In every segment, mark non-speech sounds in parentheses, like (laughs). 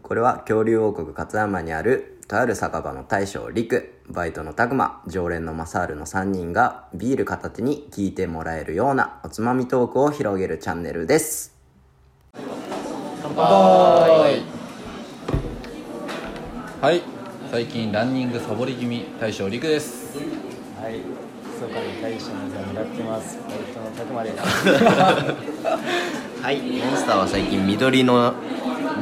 これは恐竜王国勝山にあるとある酒場の大将陸バイトの拓磨常連のマサールの3人がビール片手に聞いてもらえるようなおつまみトークを広げるチャンネルです。乾杯。はい。最近ランニングサボり気味大将陸です。はい、密かに大将の座を狙ってます。バイトのです。(laughs) はい。モンスターは最近緑の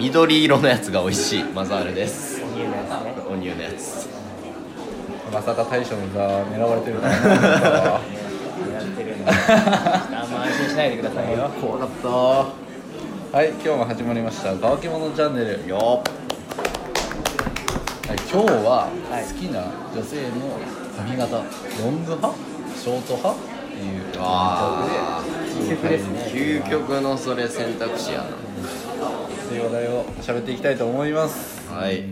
緑色のやつが美味しい。マザールです。お乳のやつね。お乳のやつまさか大将の座狙われてるかっ狙ってるんで、ちょっとあんま安心しないでくださいよ。怖かった。はい今日も始まりました。乾き物チャンネル。よはい、今日ははい。好きな女性の髪型、ロング派？ショート派？っていうあ究極ですね。究極のそれ選択肢やという話題を喋っていきたいと思います。なはい。で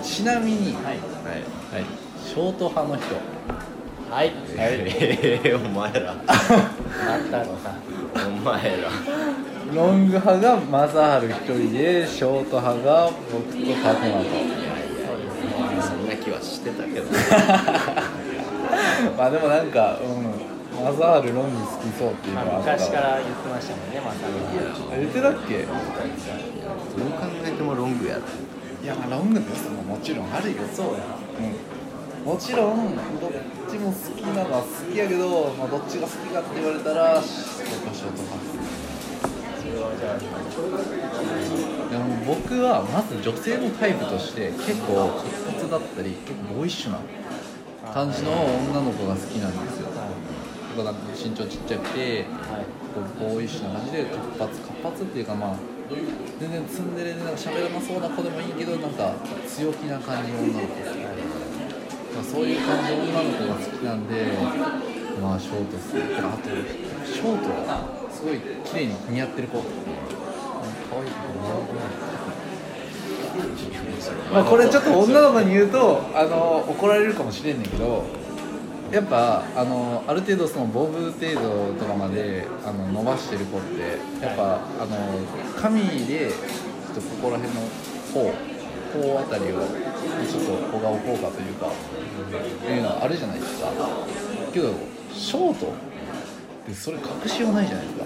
ちなみに、はい。はい。はい、ショート派の人。はい。ええお前ら。あったのさ。お前ら。ロング派がマザール一人でショート派が僕とタコマと。そんな気はしてたけど (laughs) まあでもなんか、うん、マザールロング好きそうっていうのまあはあった。昔から言ってましたもんね、まさに。言ってたっけ？どう考えてもロングや。ろいやまあロングです。ももちろんあるよ。そうや。うん、もちろんどっちも好きなのは好きやけど、まあ、どっちが好きかって言われたら僕はショート派それはじゃあ、でも僕はまず女性のタイプとして結構活発だったり結構ボーイッシュな感じの女の子が好きなんですよ身長ちっちゃくて。こうボーイッシュな感じで活発活発っていうかまあ全然ツンデレでなんか喋らなそうな子でもいいけどなんか強気な感じの女の子。まあ、そういう感じの女の子が好きなんで、まあ、ショート好きあとショートがすごい綺麗に似合ってる子。可愛い子。似合うまあこれちょっと女の子に言うとあの怒られるかもしれんねんけどやっぱあのある程度そのボブ程度とかまであの伸ばしてる子ってやっぱあの髪でちょっとここら辺の頬頬あたりをちょっと小顔効果というかいうのあるじゃないですか。けどショートってそれ隠しようないじゃないですか。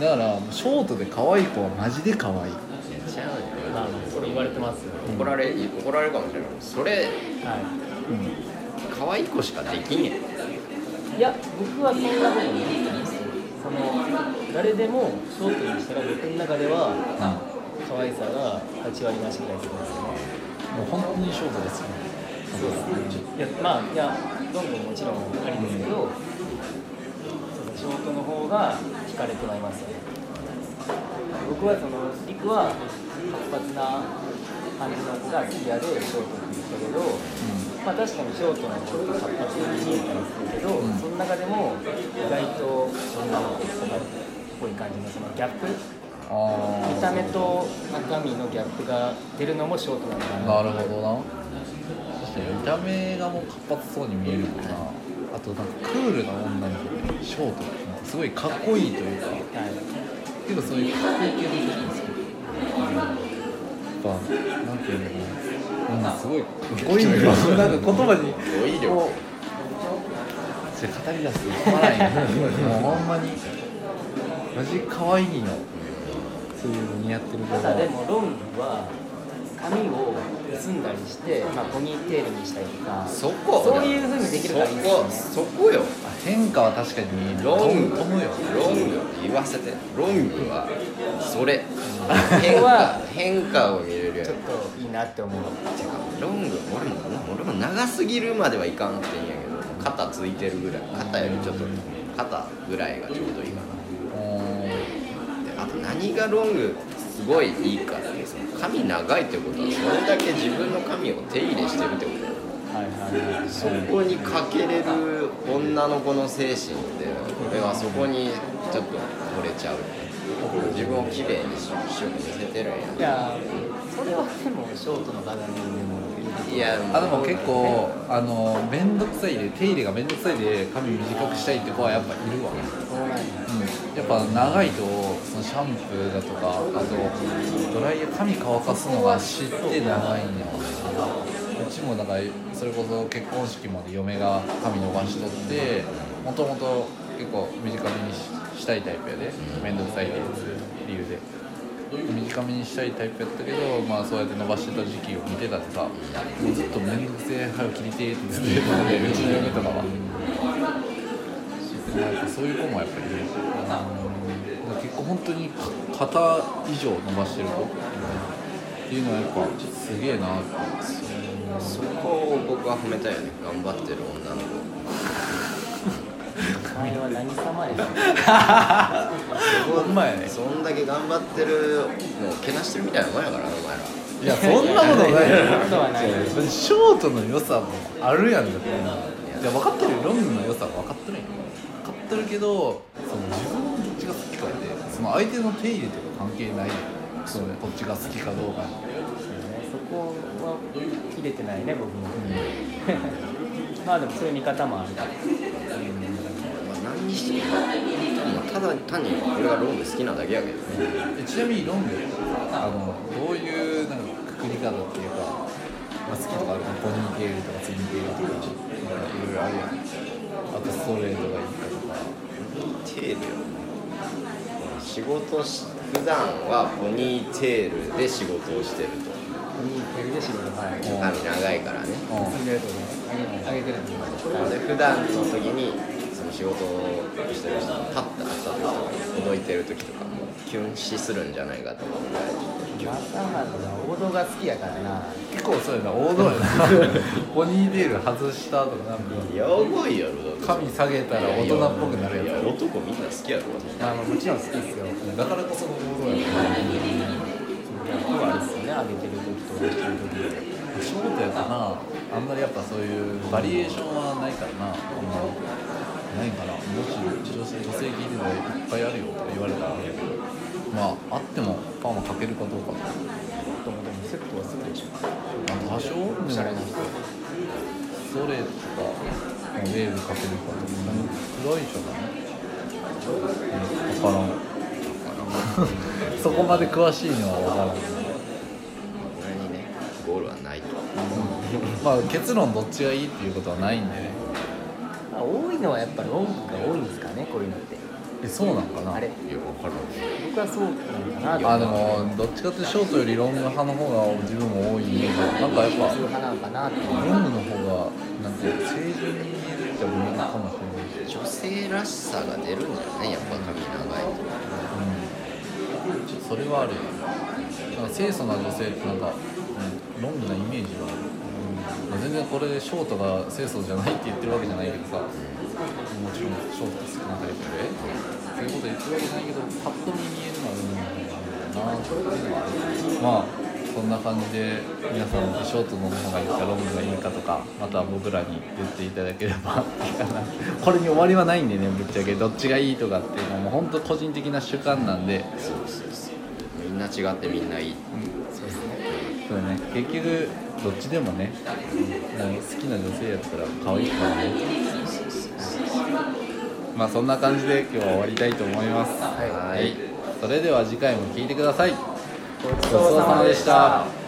だからショートで可愛い子はマジで可愛い。ちゃうよ。まあ、それ言われてますよ。怒られ怒られるかもしれない。それは可愛い子しかできんやんい。いや、僕はそんなことないですよ。その、誰でもショートにしたら僕の中では、可愛さが8割増しぐらいするんですよね。もう本当にショートですよそうですね。いや、まあ、いや、どんどんもちろんありですけど、そうですねショートの方が惹かれてまいりますよね。僕はその、リクは活発な感じの子が好きやでショートって言ったけど、まあ確かにショートの子って活発に見えたりするけど、うん。その中でも意外と女の子っぽい感じのそのギャップ、見た目と中身のギャップが出るのもショートなのかな。なるほどな。確かに見た目がもう活発そうに見えるもんな。あとなんかクールな女の子でショートってなんかすごいかっこいいというか。はい。結構そういうかっこいい系の女子が好き？ぱなんていうのかな。うんすごい。かっこいいよなんか言葉に。語。彙力。こう。じゃあ語り出す。と止まらんよもうほんまに。マジ可愛いの。そういうの似合ってる子がただでもロングは髪を結んだりして、まあ、ポニーテールにしたりとか。そこ。そういう風にそこそこよ。あ変化は確かにロング飛ぶよロング言わせて。ロングはそれ。変化変化を見れるやんちょっといいなって思うロング俺も俺も長すぎるまではいかんってんやけど肩ついてるぐらい肩よりちょっと肩ぐらいがちょうどいいかな。あと何がロングすごいいいかってその髪長いってことはそれだけ自分の髪を手入れしてるってことそこにかけれる女の子の精神って俺はそこにちょっと惚れちゃう。自分を綺麗にしよく見せてるんや。いやそれはでもショートの鏡でもいやあでも結構あの面倒くさいで手入れが面倒くさいで髪短くしたいって子はやっぱいるわ、そうなんや。うん、やっぱ長いとそののシャンプーだとかあとドライヤー髪乾かすのが知って長いんや。うちもだかそれこそ結婚式まで嫁が髪伸ばしとってもともと結構短めにししたいタイプやで。面倒くさいっていう理由で。短めにしたいタイプやったけどまあそうやって伸ばしてた時期を見てたってさもうずっと面倒くせえ早く切りてえって言ってたでうちの嫁とかは。そういう子もやっぱりいる。しだから結構本当に肩以上伸ばしてる子っていうのはやっぱすげえなってそこを僕は褒めたいよね。頑張ってる女の子。(laughs) お前は何様やほんまやね。そんだけ頑張ってるのをけなしてるみたいなもんやからなお前ら。いやそんなことないよ。そんなことはないそうショートの良さもあるやんだっていや分かってるよ。ロングの良さは分かってるんよ分かってるけどその自分のどっちが好きかでその相手の手入れとか関係ない。よそのこっちが好きかどうか。にそこは切れてないね僕も、(laughs) まあでもそういう見方もある。からまあ何にしてもまあただ単に俺がロング好きなだけやけどね。えちなみにロングあのどういうなんかくくり方っていうか、まあ、好きとかあるポニーテールとかツインテールとかいろいろあるやん。あとストレートがいいかとか。テール。よ仕事し普段はポニーテールで仕事をしてると髪長いからねうん住んでるとね上げてるんでで普段の時にその仕事をしてる人がパッと会った時とかほどいてる時とかもうキュン死するんじゃないかと思う。ぐらいまたまた王道が好きやからな結構そうやな王道やなポニーテール外したとかなんかやばいやろだって髪下げたら大人っぽくなるやいやつ男みんな好きやろあのもちろん好きですよだからこその王道やな逆はあるっすよね上げてる時と下ろしてる時でショートやったなあんまりやっぱそういうバリエーションはないからな。あんまないかなもし女性女性聞いてたらいっぱいあるよとか言われたらまああってもパーマかけるかどうかとかともでもセットはするでし。ょ多少おしゃれな人ストレートとかウェーブかけるかとか黒いでしょだね分からんそこまで詳しいのは分からん。俺にねゴールはないと。まあ結論どっちがいいっていうことはないんで。ねあ多いのはやっぱロングが多いんですかねこういうのって。えそうなんかな？あれ。いや分からん。僕はそうなのかなあでもどっちかっていうとショートよりロング派の方が自分も多いイメージなんかやっぱ普通派なのかなっていう。ロングの方がなんていうの清純に見えるって思うのかもしれない。し、女性らしさが出るんじゃないやっぱ髪長いと。うん、それはあるよ。なんか清楚な女性ってなんか、うん、ロングなイメージはある、まあ全然これショートが清楚じゃないって言ってるわけじゃないけどさ。もちろんショート好きなタイプでそういうこと言ってるわけじゃないけどパッと見見えるのはロングの方があるなっていうのはある。まあそんな感じで皆さんショートの方がいいかロングがいいかとかまた僕らに言っていただければいいかな。これに終わりはないんでねぶっちゃけ。どっちがいいとかっていうのはもう本当個人的な主観なんで。みんな違ってみんないい。そうね。結局どっちでもねなんか好きな女性やったら可愛いからね。まあそんな感じで今日は終わりたいと思います。はい。はい。それでは次回も聞いてください。ごちそうさまでした